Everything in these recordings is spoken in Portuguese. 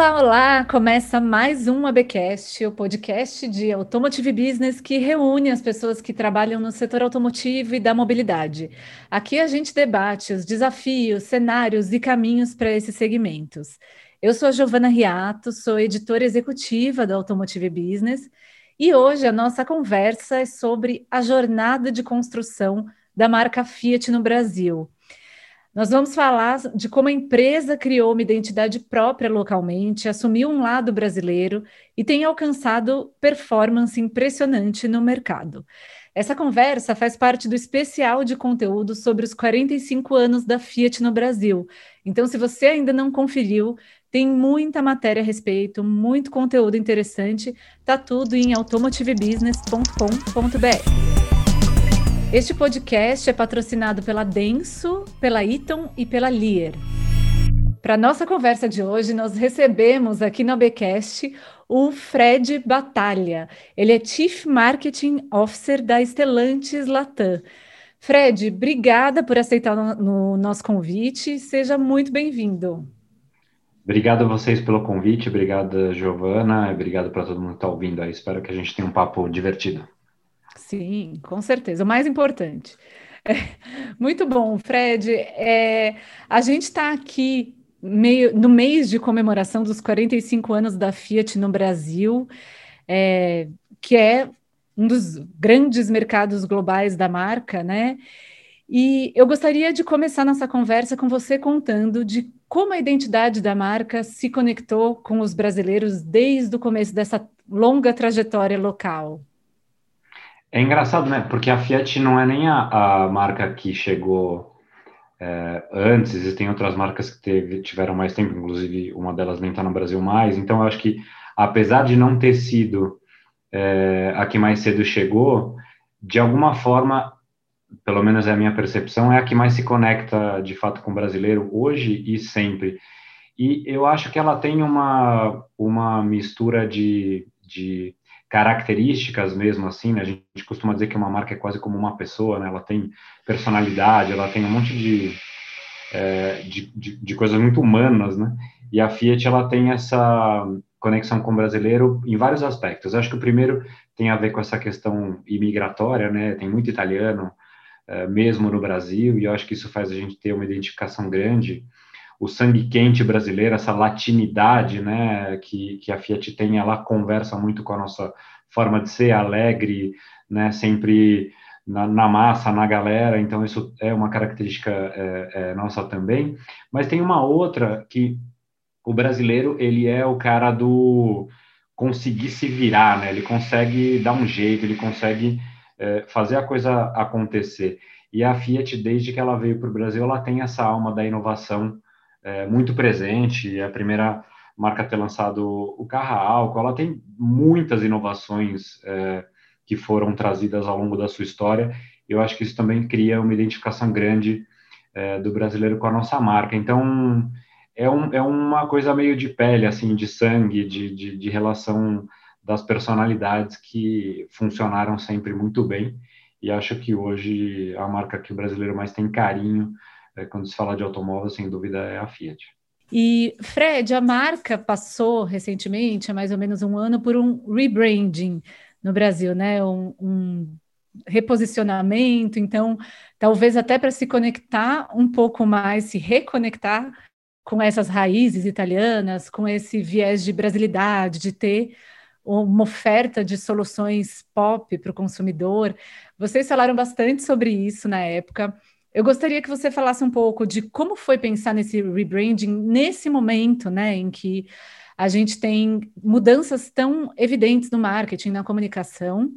Olá, olá! Começa mais um ABcast, o podcast de Automotive Business que reúne as pessoas que trabalham no setor automotivo e da mobilidade. Aqui a gente debate os desafios, cenários e caminhos para esses segmentos. Eu sou a Giovana Riato, sou editora executiva da Automotive Business e hoje a nossa conversa é sobre a jornada de construção da marca Fiat no Brasil. Nós vamos falar de como a empresa criou uma identidade própria localmente, assumiu um lado brasileiro e tem alcançado performance impressionante no mercado. Essa conversa faz parte do especial de conteúdo sobre os 45 anos da Fiat no Brasil. Então, se você ainda não conferiu, tem muita matéria a respeito, muito conteúdo interessante. Tá tudo em automotivebusiness.com.br. Este podcast é patrocinado pela Denso, pela Eaton e pela Lear. Para nossa conversa de hoje, nós recebemos aqui no ABcast o Fred Batalha. Ele é Chief Marketing Officer da Estelantes Latam. Fred, obrigada por aceitar o no, no nosso convite. Seja muito bem-vindo. Obrigado a vocês pelo convite, obrigado, Giovana, obrigado para todo mundo que está ouvindo aí. Espero que a gente tenha um papo divertido. Sim, com certeza. O mais importante. É, muito bom, Fred. É, a gente está aqui meio, no mês de comemoração dos 45 anos da Fiat no Brasil, é, que é um dos grandes mercados globais da marca, né? E eu gostaria de começar nossa conversa com você contando de como a identidade da marca se conectou com os brasileiros desde o começo dessa longa trajetória local. É engraçado, né? Porque a Fiat não é nem a, a marca que chegou é, antes, existem outras marcas que teve, tiveram mais tempo, inclusive uma delas nem está no Brasil mais. Então, eu acho que, apesar de não ter sido é, a que mais cedo chegou, de alguma forma, pelo menos é a minha percepção, é a que mais se conecta de fato com o brasileiro hoje e sempre. E eu acho que ela tem uma, uma mistura de, de características mesmo assim, né? A gente costuma dizer que uma marca é quase como uma pessoa, né? Ela tem personalidade, ela tem um monte de, é, de, de, de, coisas muito humanas, né? E a Fiat, ela tem essa conexão com o brasileiro em vários aspectos. Eu acho que o primeiro tem a ver com essa questão imigratória, né? Tem muito italiano é, mesmo no Brasil, e eu acho que isso faz a gente ter uma identificação grande o sangue quente brasileiro, essa latinidade, né, que, que a Fiat tem, ela conversa muito com a nossa forma de ser, alegre, né, sempre na, na massa, na galera, então isso é uma característica é, é, nossa também, mas tem uma outra que o brasileiro, ele é o cara do conseguir se virar, né, ele consegue dar um jeito, ele consegue é, fazer a coisa acontecer, e a Fiat, desde que ela veio para o Brasil, ela tem essa alma da inovação, é, muito presente, é a primeira marca a ter lançado o carro álcool, ela tem muitas inovações é, que foram trazidas ao longo da sua história, eu acho que isso também cria uma identificação grande é, do brasileiro com a nossa marca, então é, um, é uma coisa meio de pele, assim, de sangue, de, de, de relação das personalidades que funcionaram sempre muito bem, e acho que hoje a marca que o brasileiro mais tem carinho é, quando se fala de automóvel, sem dúvida, é a Fiat. E, Fred, a marca passou recentemente, há mais ou menos um ano, por um rebranding no Brasil, né? Um, um reposicionamento, então, talvez até para se conectar um pouco mais, se reconectar com essas raízes italianas, com esse viés de brasilidade, de ter uma oferta de soluções pop para o consumidor. Vocês falaram bastante sobre isso na época. Eu gostaria que você falasse um pouco de como foi pensar nesse rebranding nesse momento, né, em que a gente tem mudanças tão evidentes no marketing, na comunicação,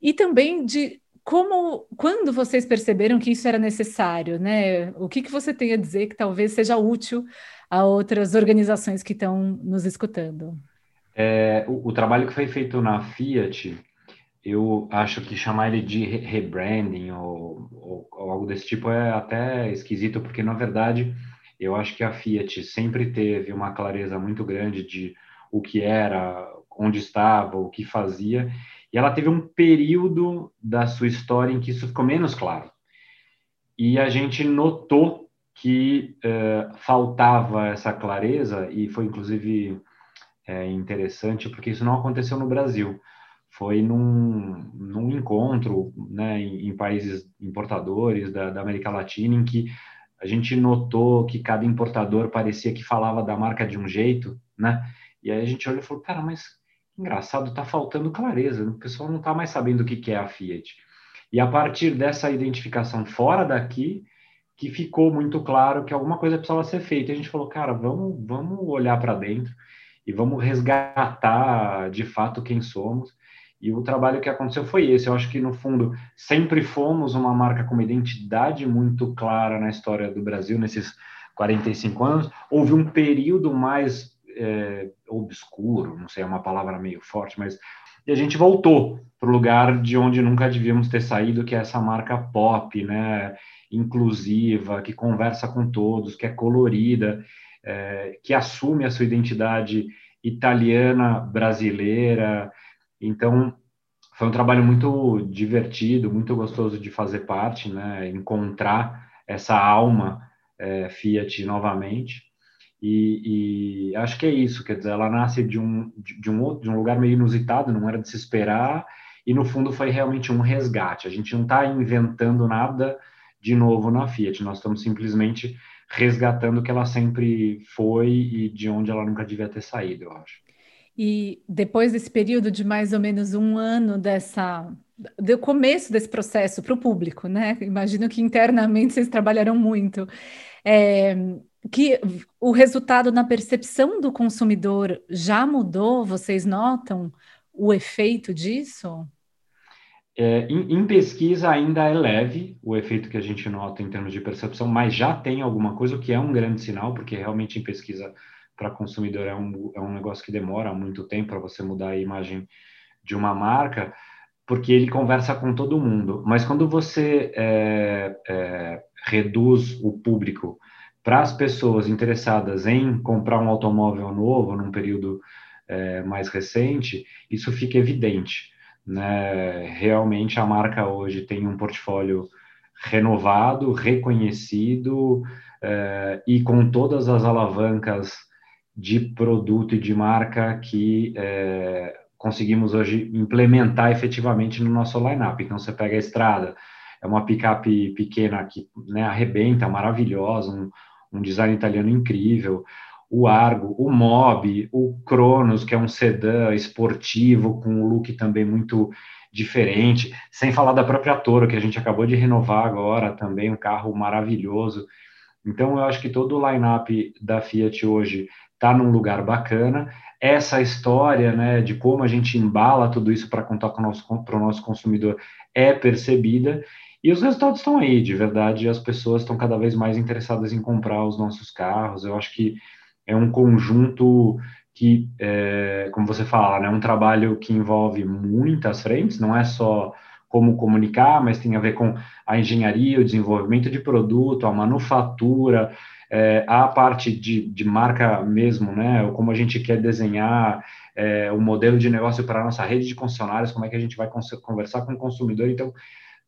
e também de como, quando vocês perceberam que isso era necessário, né? O que, que você tem a dizer que talvez seja útil a outras organizações que estão nos escutando? É, o, o, trabalho que foi feito na Fiat eu acho que chamar ele de rebranding ou, ou, ou, algo desse tipo é até esquisito, porque na verdade eu acho que a Fiat sempre teve uma clareza muito grande de o que era, onde estava, o que fazia, e ela teve um período da sua história em que isso ficou menos claro. E a gente notou que uh, faltava essa clareza, e foi inclusive é, interessante, porque isso não aconteceu no Brasil. Foi num, num encontro né, em, em países importadores da, da América Latina, em que a gente notou que cada importador parecia que falava da marca de um jeito, né? E aí a gente olhou e falou, cara, mas engraçado, tá faltando clareza, o pessoal não tá mais sabendo o que, que é a Fiat. E a partir dessa identificação fora daqui, que ficou muito claro que alguma coisa precisava ser feita. E a gente falou, cara, vamos, vamos olhar para dentro e vamos resgatar de fato quem somos. E o trabalho que aconteceu foi esse. Eu acho que, no fundo, sempre fomos uma marca com uma identidade muito clara na história do Brasil, nesses 45 anos. Houve um período mais é, obscuro, não sei, é uma palavra meio forte, mas. E a gente voltou para o lugar de onde nunca devíamos ter saído, que é essa marca pop, né? inclusiva, que conversa com todos, que é colorida, é, que assume a sua identidade italiana, brasileira. Então, foi um trabalho muito divertido, muito gostoso de fazer parte, né? encontrar essa alma é, Fiat novamente. E, e, acho que é isso, quer dizer, ela nasce de um, de, de, um outro, de um lugar meio inusitado, não era de se esperar, e no fundo foi realmente um resgate. A gente não está inventando nada de novo na Fiat, nós estamos simplesmente resgatando o que ela sempre foi e de onde ela nunca devia ter saído, eu acho. E depois desse período de mais ou menos um ano dessa do começo desse processo para o público, né? Imagino que internamente vocês trabalharam muito. É, que o resultado na percepção do consumidor já mudou? Vocês notam o efeito disso? É, em, em, pesquisa ainda é leve o efeito que a gente nota em termos de percepção, mas já tem alguma coisa, o que é um grande sinal, porque realmente em pesquisa para consumidor é um, é um negócio que demora muito tempo para você mudar a imagem de uma marca, porque ele conversa com todo mundo. Mas quando você é, é, reduz o público para as pessoas interessadas em comprar um automóvel novo num período é, mais recente, isso fica evidente. Né? Realmente a marca hoje tem um portfólio renovado, reconhecido eh, e com todas as alavancas de produto e de marca que eh, conseguimos hoje implementar efetivamente no nosso lineup. Então você pega a estrada, é uma picape pequena que né, arrebenta, maravilhosa, um, um design italiano incrível o Argo, o Mob, o Cronos, que é um sedã esportivo com um look também muito diferente, sem falar da própria Toro, que a gente acabou de renovar agora também, um carro maravilhoso. Então, eu acho que todo o line-up da Fiat hoje está num lugar bacana. Essa história né, de como a gente embala tudo isso para contar para o nosso, nosso consumidor é percebida. E os resultados estão aí, de verdade, as pessoas estão cada vez mais interessadas em comprar os nossos carros. Eu acho que é um conjunto que, é, como você fala, né, é um trabalho que envolve muitas frentes, não é só como comunicar, mas tem a ver com a engenharia, o desenvolvimento de produto, a manufatura, é, a parte de, de marca mesmo, né, como a gente quer desenhar é, o modelo de negócio para a nossa rede de concessionários, como é que a gente vai conversar com o consumidor, então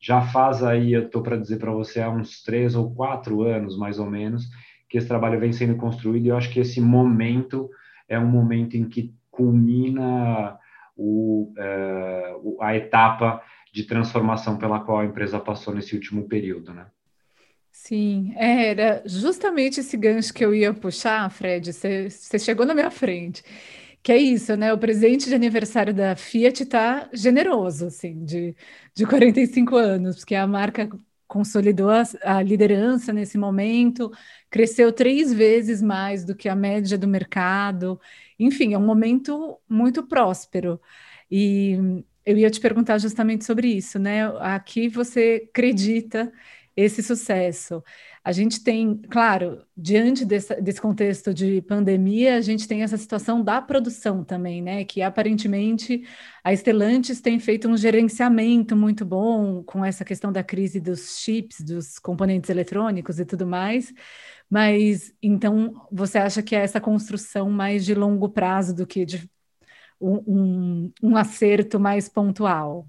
já faz aí, eu estou para dizer para você, há uns três ou quatro anos, mais ou menos, que esse trabalho vem sendo construído e eu acho que esse momento é um momento em que culmina o, é, a etapa de transformação pela qual a empresa passou nesse último período, né? Sim, era justamente esse gancho que eu ia puxar, Fred. Você, chegou na minha frente. Que é isso, né? O presente de aniversário da Fiat está generoso, assim, de, de 45 anos, porque a marca consolidou a, a, liderança nesse momento, cresceu três vezes mais do que a média do mercado. Enfim, é um momento muito próspero. E eu ia te perguntar justamente sobre isso, né? A que você acredita esse sucesso? A gente tem, claro, diante desse, desse, contexto de pandemia, a gente tem essa situação da produção também, né? Que aparentemente a Stellantis tem feito um gerenciamento muito bom com essa questão da crise dos chips, dos componentes eletrônicos e tudo mais. Mas então você acha que é essa construção mais de longo prazo do que de um, um, um acerto mais pontual?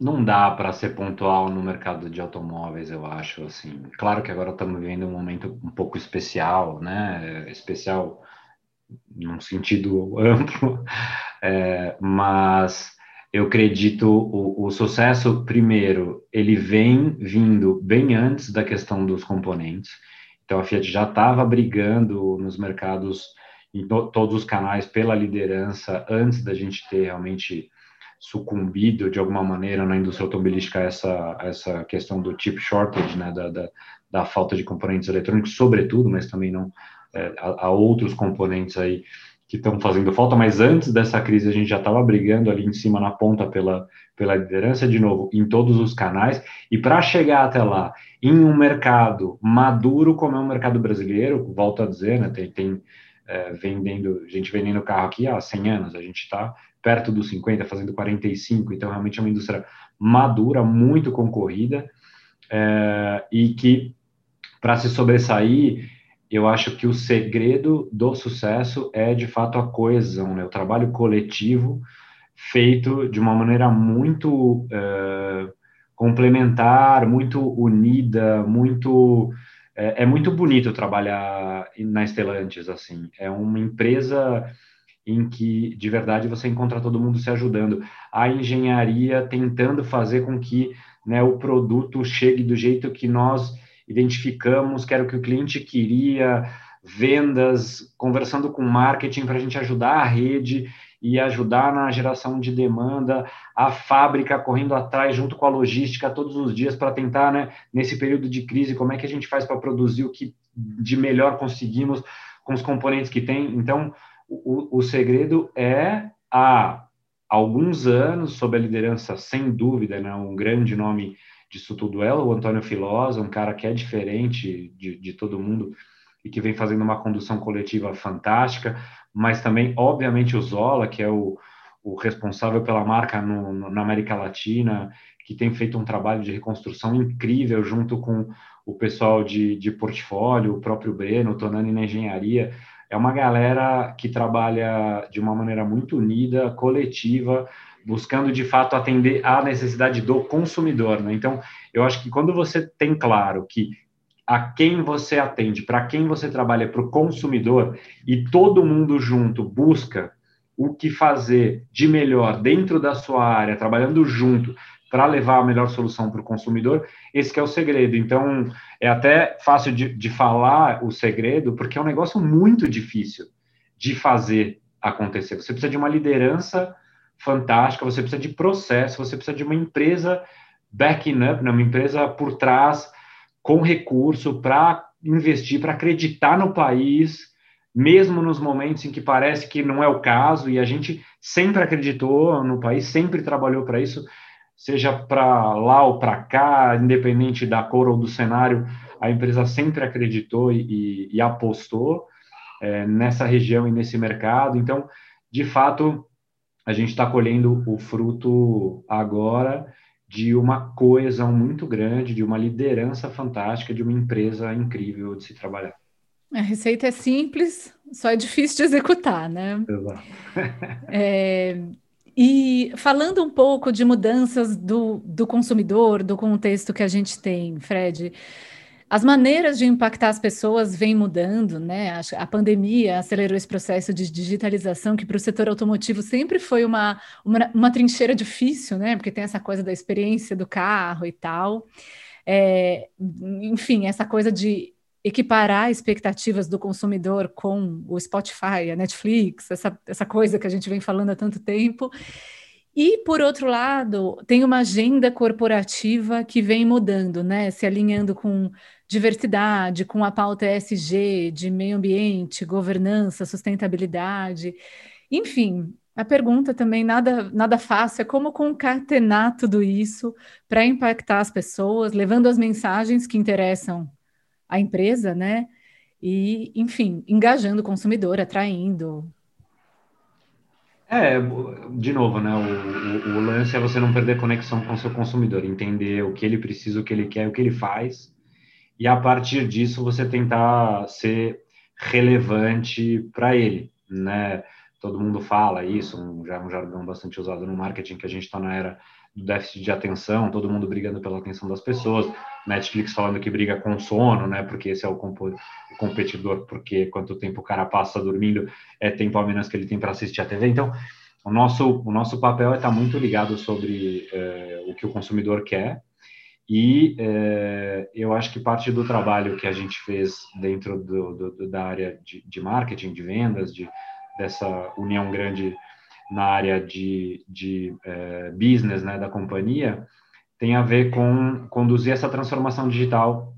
Não dá para ser pontual no mercado de automóveis, eu acho. Assim, claro que agora estamos vivendo um momento um pouco especial, né? Especial num sentido amplo, é, mas eu acredito o, o, sucesso primeiro ele vem vindo bem antes da questão dos componentes. Então a Fiat já estava brigando nos mercados em to, todos os canais pela liderança antes da gente ter realmente sucumbido de alguma maneira na indústria automobilística essa essa questão do chip shortage, né, da, da, da falta de componentes eletrônicos, sobretudo, mas também não é, outros componentes aí que estão fazendo falta, mas antes dessa crise a gente já estava brigando ali em cima na ponta pela, pela liderança, de novo, em todos os canais, e para chegar até lá, em um mercado maduro como é o mercado brasileiro, volto a dizer, né, tem, tem é, vendendo, gente vendendo carro aqui há 100 anos, a gente está perto dos 50, fazendo 45, então realmente é uma indústria madura, muito concorrida, é, e que para se sobressair, eu acho que o segredo do sucesso é de fato a coesão, né? o trabalho coletivo feito de uma maneira muito é, complementar, muito unida, muito é, é, muito bonito trabalhar na Estelantes assim. É uma empresa em que de verdade você encontra todo mundo se ajudando. A engenharia tentando fazer com que né, o produto chegue do jeito que nós identificamos, que era o que o cliente queria, vendas, conversando com marketing para a gente ajudar a rede e ajudar na geração de demanda, a fábrica correndo atrás junto com a logística todos os dias para tentar, né, nesse período de crise, como é que a gente faz para produzir o que de melhor conseguimos com os componentes que tem. Então, o, o segredo é há alguns anos, sob a liderança, sem dúvida, né, um grande nome disso tudo é o Antônio Filosa, um cara que é diferente de, de todo mundo e que vem fazendo uma condução coletiva fantástica, mas também, obviamente, o Zola, que é o, o responsável pela marca no, no, na América Latina, que tem feito um trabalho de reconstrução incrível junto com o pessoal de, de portfólio, o próprio Breno, o Tonani na engenharia. É uma galera que trabalha de uma maneira muito unida, coletiva, buscando de fato atender à necessidade do consumidor. Né? Então, eu acho que quando você tem claro que a quem você atende, para quem você trabalha, para o consumidor, e todo mundo junto busca o que fazer de melhor dentro da sua área, trabalhando junto para levar a melhor solução para o consumidor, esse é o segredo. Então, é até fácil de, de falar o segredo, porque é um negócio muito difícil de fazer acontecer. Você precisa de uma liderança fantástica, você precisa de processo, você precisa de uma empresa backing up, né, uma empresa por trás com recurso para investir, para acreditar no país, mesmo nos momentos em que parece que não é o caso, e a gente sempre acreditou no país, sempre trabalhou para isso, seja para lá ou para cá, independente da cor ou do cenário, a empresa sempre acreditou e, e, apostou é, nessa região e nesse mercado. Então, de fato, a gente está colhendo o fruto agora de uma coesão muito grande, de uma liderança fantástica, de uma empresa incrível de se trabalhar. A receita é simples, só é difícil de executar, né? Exato. é, e falando um pouco de mudanças do, do consumidor, do contexto que a gente tem, Fred, as maneiras de impactar as pessoas vêm mudando, né? A, pandemia acelerou esse processo de digitalização, que para o setor automotivo sempre foi uma, uma, uma, trincheira difícil, né? Porque tem essa coisa da experiência do carro e tal. É, enfim, essa coisa de equiparar expectativas do consumidor com o Spotify, a Netflix, essa, essa coisa que a gente vem falando há tanto tempo. E, por outro lado, tem uma agenda corporativa que vem mudando, né? Se alinhando com diversidade, com a pauta ESG, de meio ambiente, governança, sustentabilidade. Enfim, a pergunta também nada, nada fácil é como concatenar tudo isso para impactar as pessoas, levando as mensagens que interessam a empresa, né? E, enfim, engajando o consumidor, atraindo. É, de novo, né? O, o, o lance é você não perder conexão com o seu consumidor, entender o que ele precisa, o que ele quer, o que ele faz e a partir disso você tentar ser relevante para ele, né? Todo mundo fala isso, um, já é um jargão bastante usado no marketing, que a gente está na era do déficit de atenção, todo mundo brigando pela atenção das pessoas, Netflix falando que briga com sono, né? Porque esse é o, competidor, porque quanto tempo o cara passa dormindo é tempo a menos que ele tem para assistir a TV. Então, o nosso, o nosso papel é estar tá muito ligado sobre é, o que o consumidor quer. E é, eu acho que parte do trabalho que a gente fez dentro do, do, da área de, de, marketing, de vendas, de, dessa união grande na área de, de é, business né, da companhia, tem a ver com conduzir essa transformação digital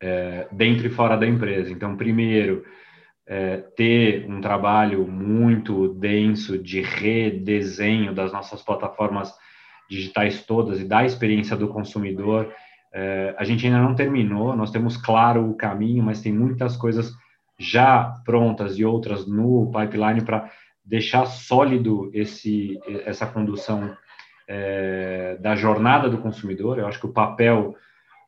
é, dentro e fora da empresa. Então, primeiro, é, ter um trabalho muito denso de redesenho das nossas plataformas digitais todas e da experiência do consumidor. É, a gente ainda não terminou, nós temos claro o caminho, mas tem muitas coisas já prontas e outras no pipeline para deixar sólido esse, essa condução é, da jornada do consumidor. Eu acho que o papel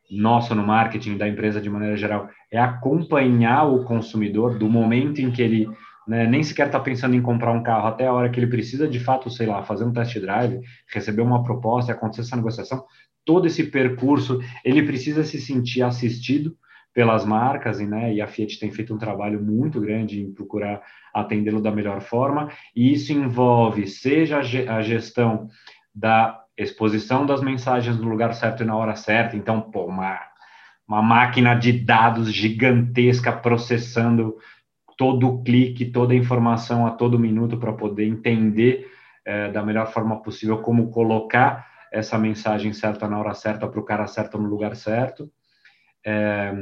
nosso no marketing da empresa de maneira geral é acompanhar o consumidor do momento em que ele né, nem sequer está pensando em comprar um carro até a hora que ele precisa de fato, sei lá, fazer um test drive, receber uma proposta, acontecer essa negociação, todo esse percurso ele precisa se sentir assistido pelas marcas e, né, e a Fiat tem feito um trabalho muito grande em procurar atendê-lo da melhor forma e isso envolve seja a gestão da exposição das mensagens no lugar certo e na hora certa. Então, pô, uma, uma máquina de dados gigantesca processando todo o clique, toda a informação a todo minuto para poder entender é, da melhor forma possível como colocar essa mensagem certa na hora certa para o cara certo no lugar certo. É,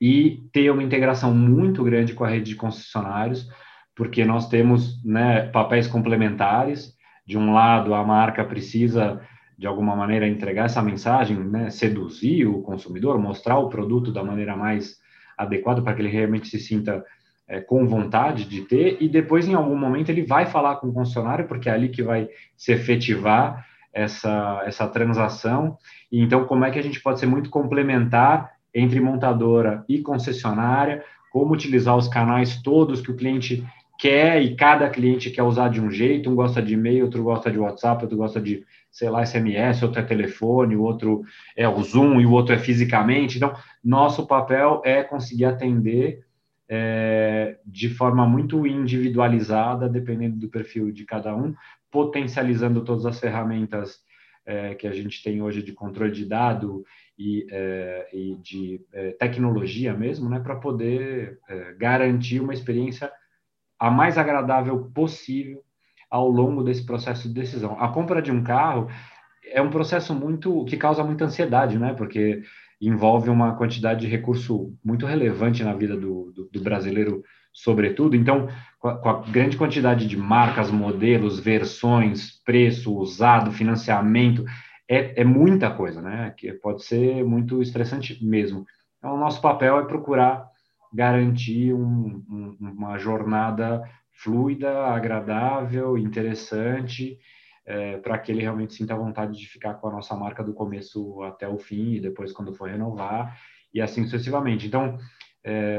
e ter uma integração muito grande com a rede de concessionários, porque nós temos né, papéis complementares de um lado, a marca precisa, de alguma maneira, entregar essa mensagem, né, seduzir o consumidor, mostrar o produto da maneira mais adequada para que ele realmente se sinta é, com vontade de ter, e depois, em algum momento, ele vai falar com o concessionário, porque é ali que vai se efetivar essa, essa transação. E então, como é que a gente pode ser muito complementar entre montadora e concessionária, como utilizar os canais todos que o cliente quer e cada cliente quer usar de um jeito, um gosta de e-mail, outro gosta de WhatsApp, outro gosta de, sei lá, SMS, outro é telefone, o outro é o Zoom e o outro é fisicamente. Então, nosso papel é conseguir atender é, de forma muito individualizada, dependendo do perfil de cada um, potencializando todas as ferramentas é, que a gente tem hoje de controle de dado e, é, e de é, tecnologia mesmo, né, para poder é, garantir uma experiência a mais agradável possível ao longo desse processo de decisão. A compra de um carro é um processo muito que causa muita ansiedade, né? Porque envolve uma quantidade de recurso muito relevante na vida do, do, do brasileiro, sobretudo. Então, com a, com a, grande quantidade de marcas, modelos, versões, preço, usado, financiamento, é, é muita coisa, né? Que pode ser muito estressante mesmo. Então, o nosso papel é procurar garantir um, um, uma jornada fluida, agradável, interessante, é, para que ele realmente sinta vontade de ficar com a nossa marca do começo até o fim e depois quando for renovar e assim sucessivamente. Então, é,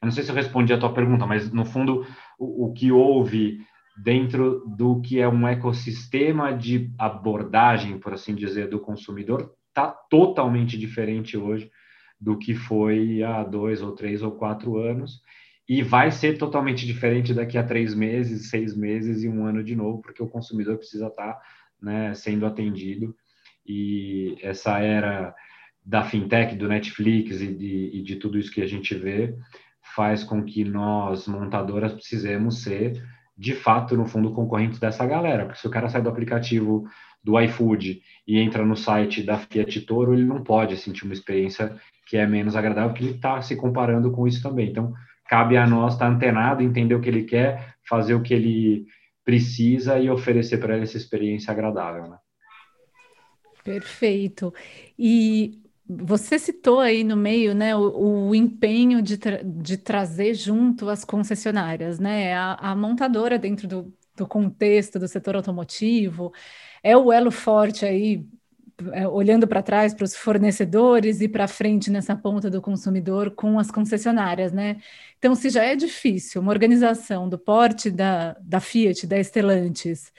eu não sei se eu respondi a tua pergunta, mas no fundo o, o que houve dentro do que é um ecossistema de abordagem, por assim dizer, do consumidor está totalmente diferente hoje do que foi há dois ou três ou quatro anos e vai ser totalmente diferente daqui a três meses, seis meses e um ano de novo, porque o consumidor precisa estar né, sendo atendido e essa era da fintech, do Netflix e de, e de tudo isso que a gente vê faz com que nós, montadoras, precisemos ser, de fato, no fundo, concorrentes dessa galera. Porque se o cara sai do aplicativo do iFood e entra no site da Fiat Toro, ele não pode sentir uma experiência que é menos agradável, porque ele está se comparando com isso também. Então, cabe a nós estar tá antenado, entender o que ele quer, fazer o que ele precisa e oferecer para ele essa experiência agradável, né? Perfeito. E você citou aí no meio, né, o, o empenho de, tra de trazer junto as concessionárias, né? A, a montadora dentro do, do contexto do setor automotivo é o elo forte aí é, olhando para trás para os fornecedores e para frente nessa ponta do consumidor com as concessionárias, né? Então, se já é difícil uma organização do porte da, da Fiat, da Estelantes,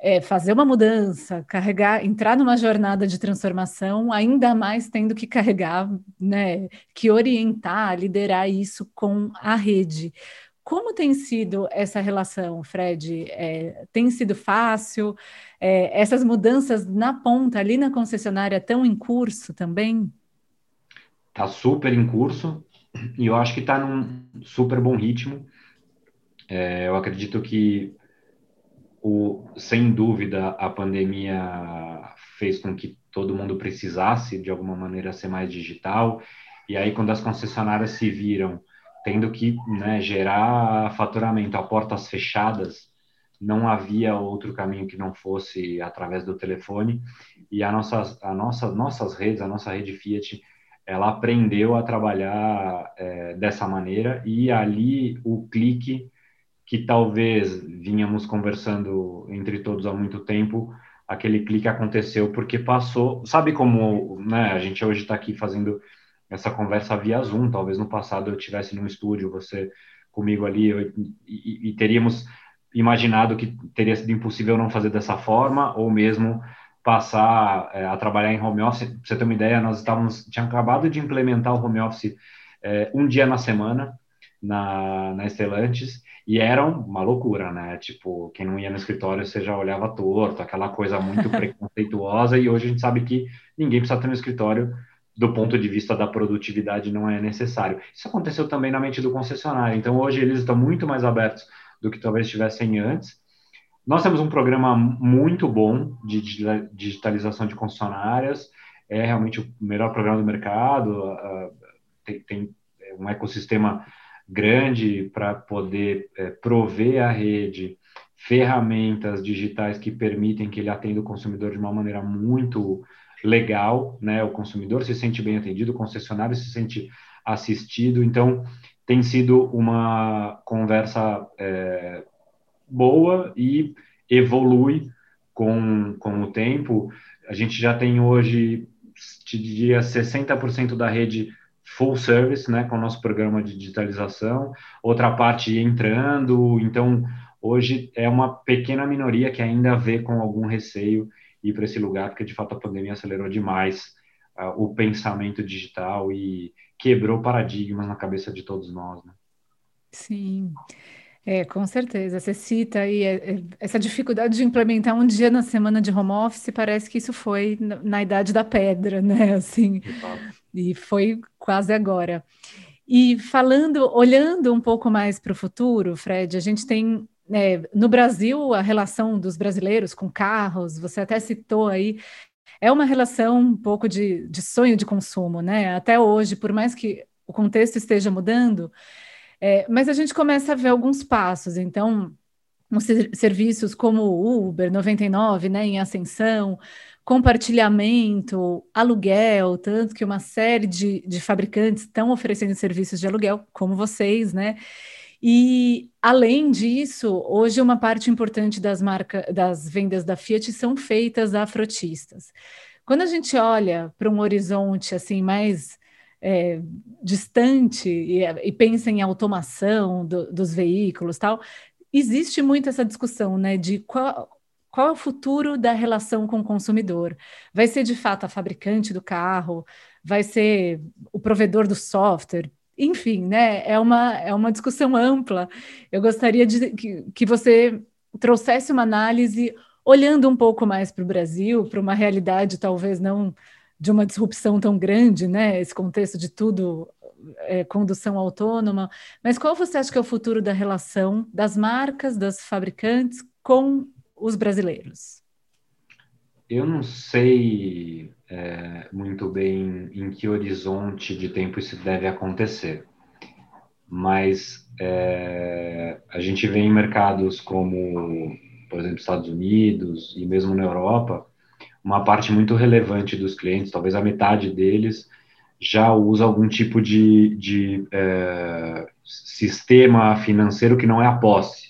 é, fazer uma mudança, carregar, entrar numa jornada de transformação, ainda mais tendo que carregar, né, que orientar, liderar isso com a rede. Como tem sido essa relação, Fred? É, tem sido fácil? É, essas mudanças na ponta, ali na concessionária, estão em curso também? Está super em curso e eu acho que está num super bom ritmo. É, eu acredito que o, sem dúvida, a pandemia fez com que todo mundo precisasse, de alguma maneira, ser mais digital. E aí, quando as concessionárias se viram tendo que né, gerar faturamento a portas fechadas, não havia outro caminho que não fosse através do telefone. E a nossa, a nossa, nossas redes, a nossa rede Fiat, ela aprendeu a trabalhar é, dessa maneira. E ali o clique que talvez vínhamos conversando entre todos há muito tempo, aquele clique aconteceu porque passou. Sabe como né, a gente hoje está aqui fazendo essa conversa via Zoom? Talvez no passado eu tivesse no estúdio, você comigo ali, eu, e, e, teríamos imaginado que teria sido impossível não fazer dessa forma, ou mesmo passar é, a trabalhar em home office. Pra você ter uma ideia, nós estávamos, tinha acabado de implementar o home office é, um dia na semana na, na Estelantes, e era uma loucura, né? Tipo, quem não ia no escritório, você já olhava torto, aquela coisa muito preconceituosa, e hoje a gente sabe que ninguém precisa ter no escritório do ponto de vista da produtividade não é necessário. Isso aconteceu também na mente do concessionário. Então, hoje eles estão muito mais abertos do que talvez estivessem antes. Nós temos um programa muito bom de digitalização de concessionárias, é realmente o melhor programa do mercado, uh, tem, tem um ecossistema grande para poder é, prover à rede ferramentas digitais que permitem que ele atenda o consumidor de uma maneira muito legal, né? O consumidor se sente bem atendido, o concessionário se sente assistido. Então, tem sido uma conversa é, boa e evolui com, com o tempo. A gente já tem hoje, te diria, 60% da rede full service, né, com o nosso programa de digitalização, outra parte entrando, então hoje é uma pequena minoria que ainda vê com algum receio ir para esse lugar, porque de fato a pandemia acelerou demais uh, o pensamento digital e quebrou paradigmas na cabeça de todos nós. Né? Sim. É, com certeza. Você cita aí é, é, essa dificuldade de implementar um dia na semana de home office, parece que isso foi na, na idade da pedra, né? Assim, e foi quase agora. E falando, olhando um pouco mais para o futuro, Fred, a gente tem é, no Brasil a relação dos brasileiros com carros, você até citou aí, é uma relação um pouco de, de sonho de consumo, né? Até hoje, por mais que o contexto esteja mudando, é, mas a gente começa a ver alguns passos. Então, serviços como Uber 99, né, em ascensão, compartilhamento, aluguel, tanto que uma série de, de fabricantes estão oferecendo serviços de aluguel, como vocês, né? E além disso, hoje uma parte importante das das vendas da Fiat são feitas a frotistas. Quando a gente olha para um horizonte assim mais é, distante e, e, pensa em automação do, dos veículos tal, existe muito essa discussão né, de qual, qual é o futuro da relação com o consumidor. Vai ser de fato a fabricante do carro, vai ser o provedor do software, enfim, né? É uma, é uma discussão ampla. Eu gostaria de que, que você trouxesse uma análise olhando um pouco mais para o Brasil, para uma realidade talvez não de uma disrupção tão grande, né? Esse contexto de tudo é, condução autônoma. Mas qual você acha que é o futuro da relação das marcas, das fabricantes com os brasileiros? Eu não sei é, muito bem em que horizonte de tempo isso deve acontecer, mas é, a gente vê em mercados como, por exemplo, Estados Unidos e mesmo na Europa, uma parte muito relevante dos clientes, talvez a metade deles, já usa algum tipo de, de é, sistema financeiro que não é a posse,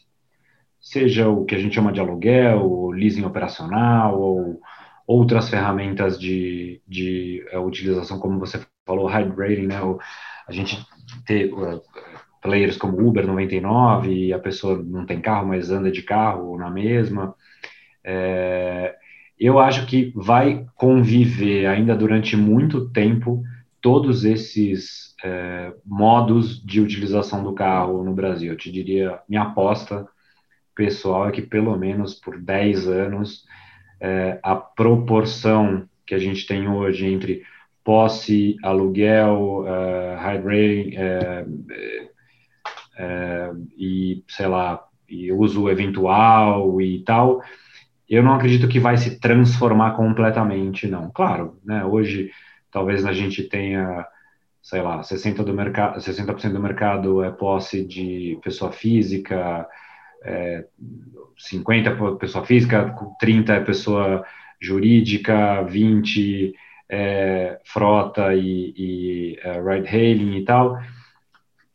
seja o que a gente chama de aluguel, leasing operacional, ou outras ferramentas de, de é, utilização, como você falou, high rating, né? A gente ter uh, players como Uber 99 e a pessoa não tem carro, mas anda de carro na mesma É, eu acho que vai conviver ainda durante muito tempo todos esses é, modos de utilização do carro no Brasil. Eu te diria, minha aposta pessoal é que pelo menos por 10 anos é, a proporção que a gente tem hoje entre posse, aluguel, uh, high rating, uh, uh, e, sei lá, e uso eventual e tal, eu não acredito que vai se transformar completamente, não. Claro, né, hoje talvez a gente tenha, sei lá, 60%, do, mercado 60 do mercado é posse de pessoa física, é, 50% pessoa física, 30% é pessoa jurídica, 20% é, frota e, e é, ride hailing e tal,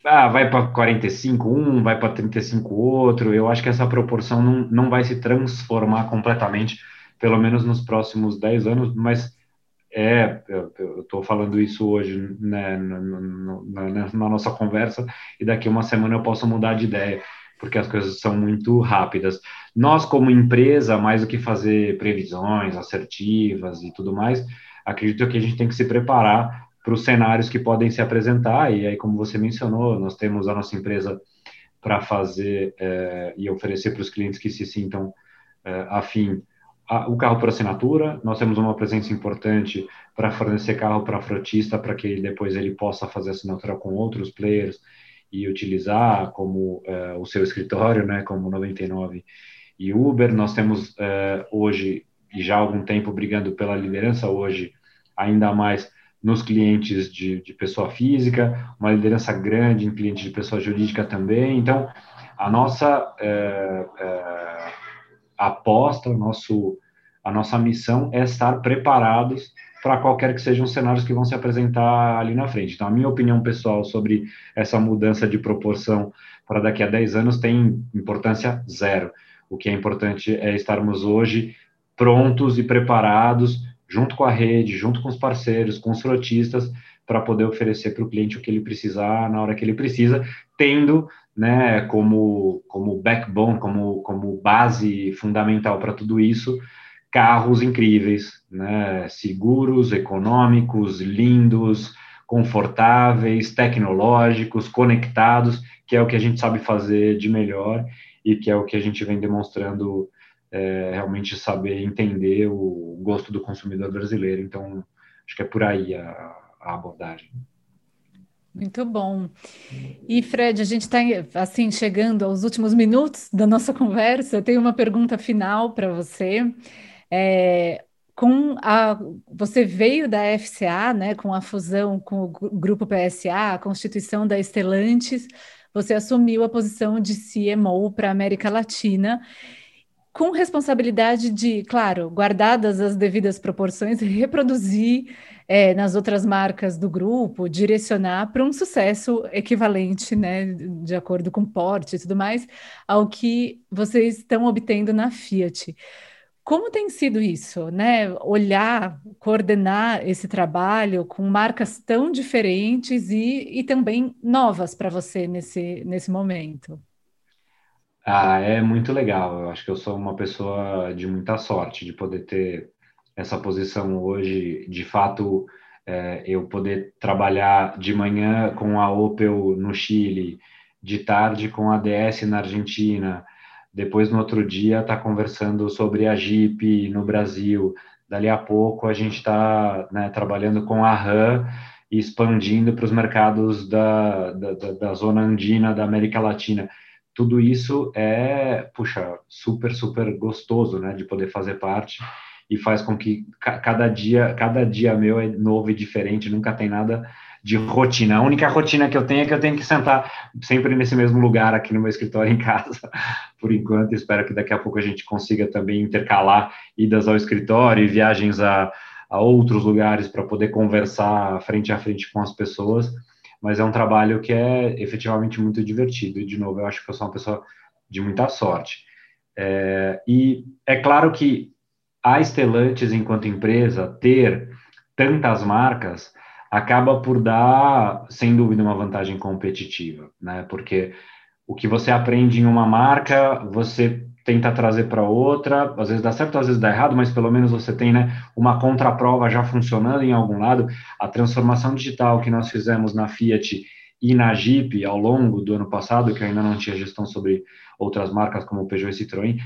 ah, vai para 45 um, vai para 35 outro. Eu acho que essa proporção não, não vai se transformar completamente, pelo menos nos próximos 10 anos, mas é, eu estou falando isso hoje né, na, na, nossa conversa, e daqui uma semana eu posso mudar de ideia, porque as coisas são muito rápidas. Nós, como empresa, mais do que fazer previsões assertivas e tudo mais, acredito que a gente tem que se preparar para os cenários que podem se apresentar, e aí, como você mencionou, nós temos a nossa empresa para fazer é, e oferecer para os clientes que se sintam é, afim. A, o carro por assinatura, nós temos uma presença importante para fornecer carro para frotista, para que depois ele possa fazer assinatura com outros players e utilizar como é, o seu escritório, né, como 99 e Uber. Nós temos é, hoje, e já há algum tempo, brigando pela liderança hoje, ainda mais nos clientes de, de pessoa física, uma liderança grande em clientes de pessoa jurídica também. Então, a nossa é, aposta, o nosso, a nossa missão é estar preparados para qualquer que sejam os cenários que vão se apresentar ali na frente. Então, a minha opinião pessoal sobre essa mudança de proporção para daqui a 10 anos tem importância zero. O que é importante é estarmos hoje prontos e preparados junto com a rede, junto com os parceiros, com os frotistas, para poder oferecer para o cliente o que ele precisar na hora que ele precisa, tendo né, como, como backbone, como, como base fundamental para tudo isso, carros incríveis, né, seguros, econômicos, lindos, confortáveis, tecnológicos, conectados, que é o que a gente sabe fazer de melhor e que é o que a gente vem demonstrando é, realmente saber entender o gosto do consumidor brasileiro. Então, acho que é por aí a, a abordagem. Muito bom. E Fred, a gente está assim chegando aos últimos minutos da nossa conversa. Eu tenho uma pergunta final para você. É, com a, você veio da FCA, né, com a fusão com o grupo PSA, a constituição da Estelantes, você assumiu a posição de CMO para a América Latina com responsabilidade de, claro, guardadas as devidas proporções, reproduzir é, nas outras marcas do grupo, direcionar para um sucesso equivalente, né, de acordo com porte e tudo mais, ao que vocês estão obtendo na Fiat. Como tem sido isso, né? Olhar, coordenar esse trabalho com marcas tão diferentes e, e também novas para você nesse, nesse momento? Ah, é muito legal. Eu acho que eu sou uma pessoa de muita sorte de poder ter essa posição hoje. De fato, é, eu poder trabalhar de manhã com a Opel no Chile, de tarde com a DS na Argentina, depois no outro dia estar tá conversando sobre a Jeep no Brasil. Dali a pouco a gente está né, trabalhando com a RAM e expandindo para os mercados da, da, da zona andina da América Latina tudo isso é, puxa, super, super gostoso, né, de poder fazer parte e faz com que cada dia, cada dia meu é novo e diferente, nunca tem nada de rotina. A única rotina que eu tenho é que eu tenho que sentar sempre nesse mesmo lugar aqui no meu escritório em casa, por enquanto. Espero que daqui a pouco a gente consiga também intercalar idas ao escritório e viagens a, a outros lugares para poder conversar frente a frente com as pessoas mas é um trabalho que é efetivamente muito divertido. E, de novo, eu acho que eu sou uma pessoa de muita sorte. É, e é claro que a Stellantis, enquanto empresa, ter tantas marcas acaba por dar, sem dúvida, uma vantagem competitiva, né? Porque o que você aprende em uma marca, você tenta trazer para outra, às vezes dá certo, às vezes dá errado, mas pelo menos você tem né, uma contraprova já funcionando em algum lado. A transformação digital que nós fizemos na Fiat e na Jeep ao longo do ano passado, que ainda não tinha gestão sobre outras marcas como Peugeot e Citroën,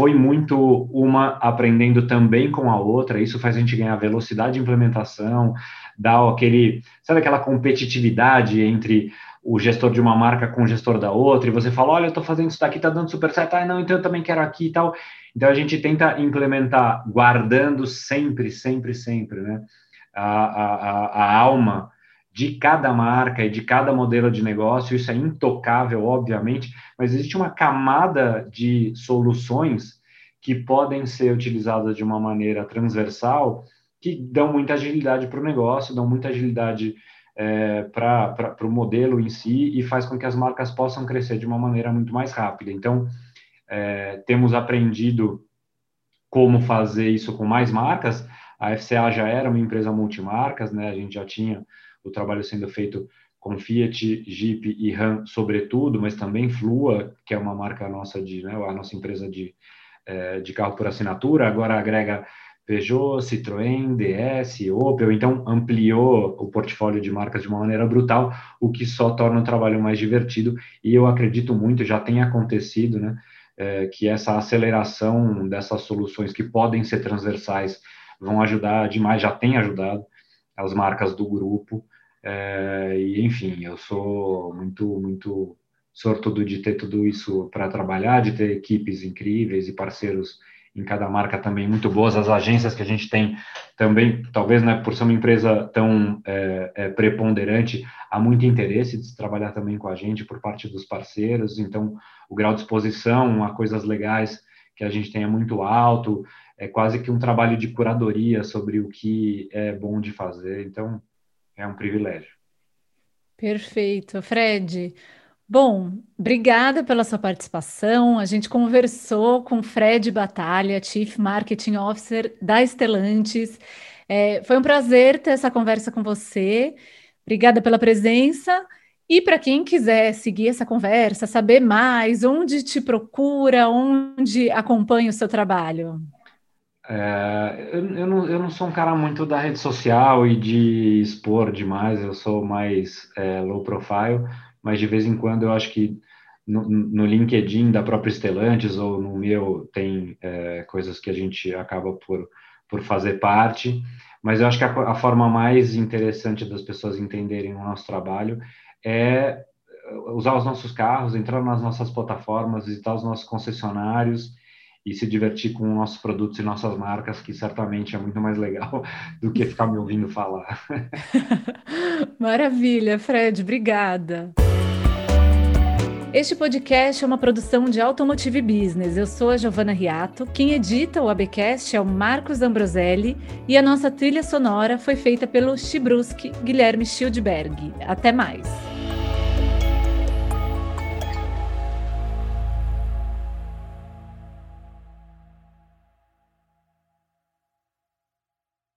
foi muito uma aprendendo também com a outra. Isso faz a gente ganhar velocidade de implementação, dá aquele, sabe aquela competitividade entre o gestor de uma marca com o gestor da outra, e você fala, olha, eu estou fazendo isso daqui, está dando super certo, ah, não, então eu também quero aqui e tal. Então a gente tenta implementar, guardando sempre, sempre, sempre, né, a, a, a alma de cada marca e de cada modelo de negócio, isso é intocável, obviamente, mas existe uma camada de soluções que podem ser utilizadas de uma maneira transversal, que dão muita agilidade para o negócio, dão muita agilidade é, para o modelo em si e faz com que as marcas possam crescer de uma maneira muito mais rápida. Então, é, temos aprendido como fazer isso com mais marcas. A FCA já era uma empresa multimarcas, né? A gente já tinha o trabalho sendo feito com Fiat, Jeep e Ram, sobretudo, mas também Flua, que é uma marca nossa de, né, a nossa empresa de, é, de carro por assinatura, agora agrega Peugeot, Citroën, DS, Opel, então ampliou o portfólio de marcas de uma maneira brutal, o que só torna o trabalho mais divertido, e eu acredito muito, já tem acontecido, né, é, que essa aceleração dessas soluções que podem ser transversais vão ajudar demais, já tem ajudado as marcas do grupo, é, e enfim, eu sou muito, muito sortudo de ter tudo isso para trabalhar, de ter equipes incríveis e parceiros em cada marca também muito boas. As agências que a gente tem também, talvez né, por ser uma empresa tão é, é, preponderante, há muito interesse de trabalhar também com a gente por parte dos parceiros. Então, o grau de exposição a coisas legais que a gente tem é muito alto. É quase que um trabalho de curadoria sobre o que é bom de fazer. Então, é um privilégio. Perfeito. Fred, Bom, obrigada pela sua participação. A gente conversou com Fred Batalha, Chief Marketing Officer da Estelantes. É, foi um prazer ter essa conversa com você. Obrigada pela presença. E para quem quiser seguir essa conversa, saber mais, onde te procura, onde acompanha o seu trabalho? É, eu, não, eu não sou um cara muito da rede social e de expor demais, eu sou mais é, low profile mas de vez em quando eu acho que no, no LinkedIn da própria Estelantes ou no meu tem é, coisas que a gente acaba por, por fazer parte, mas eu acho que a, a forma mais interessante das pessoas entenderem o nosso trabalho é usar os nossos carros, entrar nas nossas plataformas, visitar os nossos concessionários e se divertir com nossos produtos e nossas marcas, que certamente é muito mais legal do que ficar me ouvindo falar. Maravilha, Fred, obrigada. Este podcast é uma produção de Automotive Business. Eu sou a Giovana Riato. Quem edita o ABcast é o Marcos Ambroselli e a nossa trilha sonora foi feita pelo Chibruski Guilherme Schildberg. Até mais!